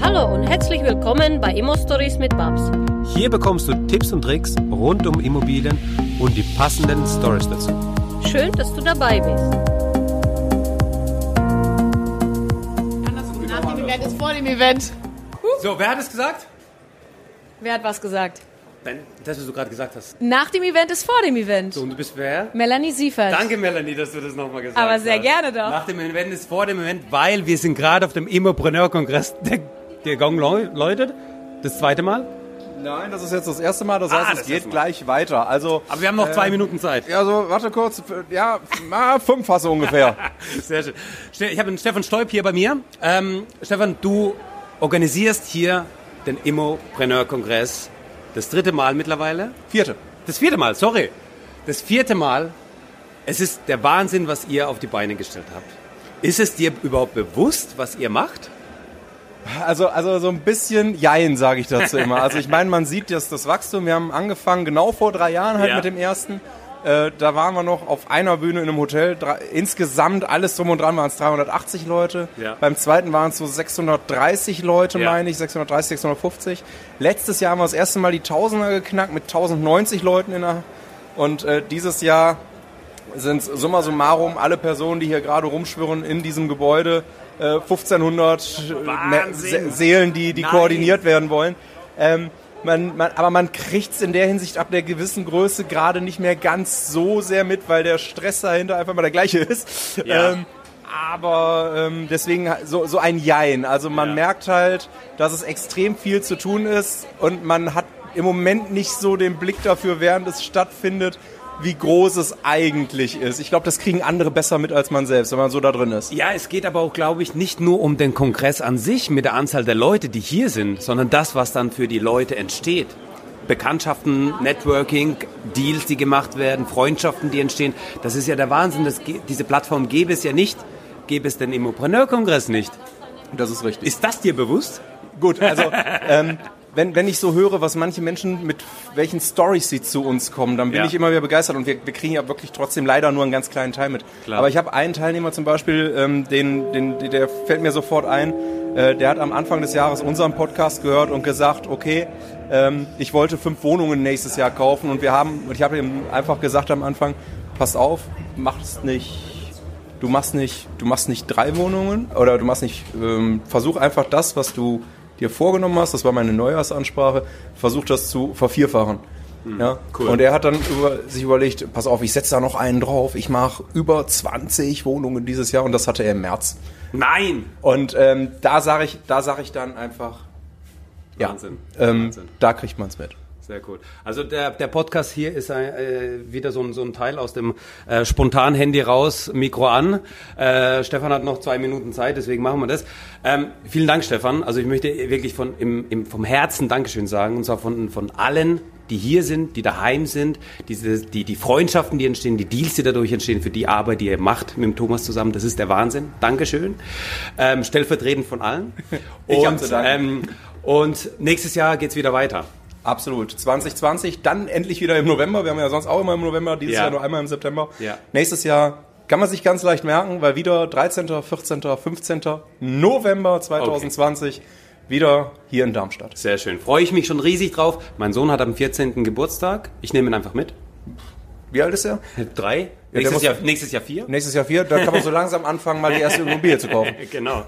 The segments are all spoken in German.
Hallo und herzlich willkommen bei Immo Stories mit Babs. Hier bekommst du Tipps und Tricks rund um Immobilien und die passenden Stories dazu. Schön, dass du dabei bist. Nach dem Event ist vor dem Event. So, wer hat es gesagt? Wer hat was gesagt? Das, was du gerade gesagt hast. Nach dem Event ist vor dem Event. So, und du bist wer? Melanie Siefert. Danke, Melanie, dass du das nochmal gesagt hast. Aber sehr gerne doch. Nach dem Event ist vor dem Event, weil wir sind gerade auf dem Immopreneur-Kongress. Der, der Gong läu- läutet. Das zweite Mal. Nein, das ist jetzt das erste Mal, das Ah, heißt, das es geht erste Mal. gleich weiter. Also, Aber wir haben noch zwei Minuten Zeit. ja, so, warte kurz, ja, ah, fünf hast du ungefähr. Sehr schön. Ich habe den Stefan Stolp hier bei mir. Ähm, Stefan, du organisierst hier den Immopreneur-Kongress. Das dritte Mal mittlerweile. Vierte. Das vierte Mal, sorry. Das vierte Mal. Es ist der Wahnsinn, was ihr auf die Beine gestellt habt. Ist es dir überhaupt bewusst, was ihr macht? Also, also so ein bisschen Jein, sage ich dazu immer. Also ich meine, man sieht jetzt das Wachstum. Wir haben angefangen genau vor drei Jahren halt Ja. mit dem ersten. Äh, da waren wir noch auf einer Bühne in einem Hotel. Drei, insgesamt alles drum und dran waren es 380 Leute. Ja. Beim zweiten waren es so 630 Leute, Ja. meine ich, 630, 650. Letztes Jahr haben wir das erste Mal die Tausender geknackt mit 1090 Leuten in der und äh, dieses Jahr sind summa summarum alle Personen, die hier gerade rumschwirren in diesem Gebäude, äh, 1500 äh, Wahnsinn. Seelen, die, die koordiniert werden wollen. Ähm, man, man, aber man kriegt es in der Hinsicht ab der gewissen Größe gerade nicht mehr ganz so sehr mit, weil der Stress dahinter einfach mal der gleiche ist. Ja. Ähm, aber ähm, deswegen so, so ein Jein. Also man Ja. merkt halt, dass es extrem viel zu tun ist und man hat im Moment nicht so den Blick dafür, während es stattfindet, wie groß es eigentlich ist. Ich glaube, das kriegen andere besser mit als man selbst, wenn man so da drin ist. Ja, es geht aber auch, glaube ich, nicht nur um den Kongress an sich mit der Anzahl der Leute, die hier sind, sondern das, was dann für die Leute entsteht. Bekanntschaften, Networking, Deals, die gemacht werden, Freundschaften, die entstehen. Das ist ja der Wahnsinn. Das, diese Plattform gäbe es ja nicht, gäbe es den Immopreneur-Kongress nicht. Das ist richtig. Ist das dir bewusst? Gut, also ähm, wenn, wenn ich so höre, was manche Menschen mit welchen Stories sie zu uns kommen, dann bin Ja. ich immer wieder begeistert und wir, wir kriegen ja wirklich trotzdem leider nur einen ganz kleinen Teil mit. Klar. Aber ich habe einen Teilnehmer zum Beispiel, ähm, den, den, der fällt mir sofort ein, äh, der hat am Anfang des Jahres unseren Podcast gehört und gesagt, okay, ähm, ich wollte fünf Wohnungen nächstes Jahr kaufen und wir haben, und ich habe ihm einfach gesagt am Anfang, pass auf, mach's nicht du machst nicht, du machst nicht drei Wohnungen oder du machst nicht, ähm, versuch einfach das, was du dir vorgenommen hast, das war meine Neujahrsansprache, versuch das zu vervierfachen. Ja? cool. Und er hat dann über, sich überlegt, pass auf, ich setze da noch einen drauf, ich mache über 20 Wohnungen dieses Jahr und das hatte er im März. Nein! Und ähm, da sage ich, da sage ich dann einfach, ja, Wahnsinn. ähm, Wahnsinn. da kriegt man es mit. Sehr gut. Also der, der Podcast hier ist ein, äh, wieder so ein, so ein Teil aus dem äh, spontan Handy raus, Mikro an. Äh, Stefan hat noch zwei Minuten Zeit, deswegen machen wir das. Ähm, vielen Dank, Stefan. Also ich möchte wirklich von, im, im, vom Herzen Dankeschön sagen, und zwar von, von allen, die hier sind, die daheim sind, diese, die, die Freundschaften, die entstehen, die Deals, die dadurch entstehen, für die Arbeit, die ihr macht mit dem Thomas zusammen. Das ist der Wahnsinn. Dankeschön. Ähm, stellvertretend von allen. Ich und, zu danken. ähm, und nächstes Jahr geht's wieder weiter. Absolut. 2020, dann endlich wieder im November. Wir haben ja sonst auch immer im November, dieses Ja. Jahr nur einmal im September. Ja. Nächstes Jahr kann man sich ganz leicht merken, weil wieder 13., 14., 15. November 2020 wieder hier in Darmstadt. Sehr schön. Freue ich mich schon riesig drauf. Mein Sohn hat am 14. Geburtstag. Ich nehme ihn einfach mit. Wie alt ist er? Drei. der nächstes, Jahr, nächstes Jahr vier. Nächstes Jahr vier. Da kann man so langsam anfangen, mal die erste Immobilie zu kaufen. Genau.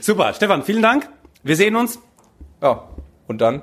Super. Stefan, vielen Dank. Wir sehen uns. Ja. Und dann